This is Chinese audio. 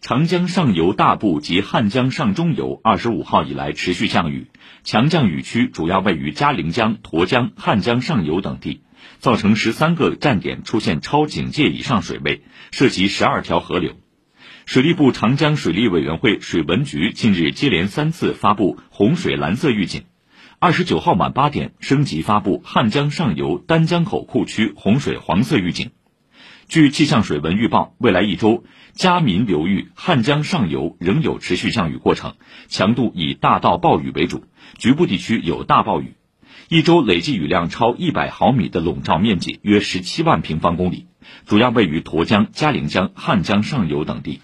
长江上游大部及汉江上中游二十五号以来持续降雨，强降雨区主要位于嘉陵江、沱江、汉江上游等地，造成十三个站点出现超警戒以上水位，涉及十二条河流。水利部长江水利委员会水文局近日接连三次发布洪水蓝色预警，二十九号晚八点升级发布汉江上游丹江口库区洪水黄色预警。据气象水文预报，未来一周，嘉民流域汉江上游仍有持续降雨过程，强度以大到暴雨为主，局部地区有大暴雨。一周累计雨量超一百毫米的笼罩面积约十七万平方公里，主要位于沱江、嘉陵江、汉江上游等地。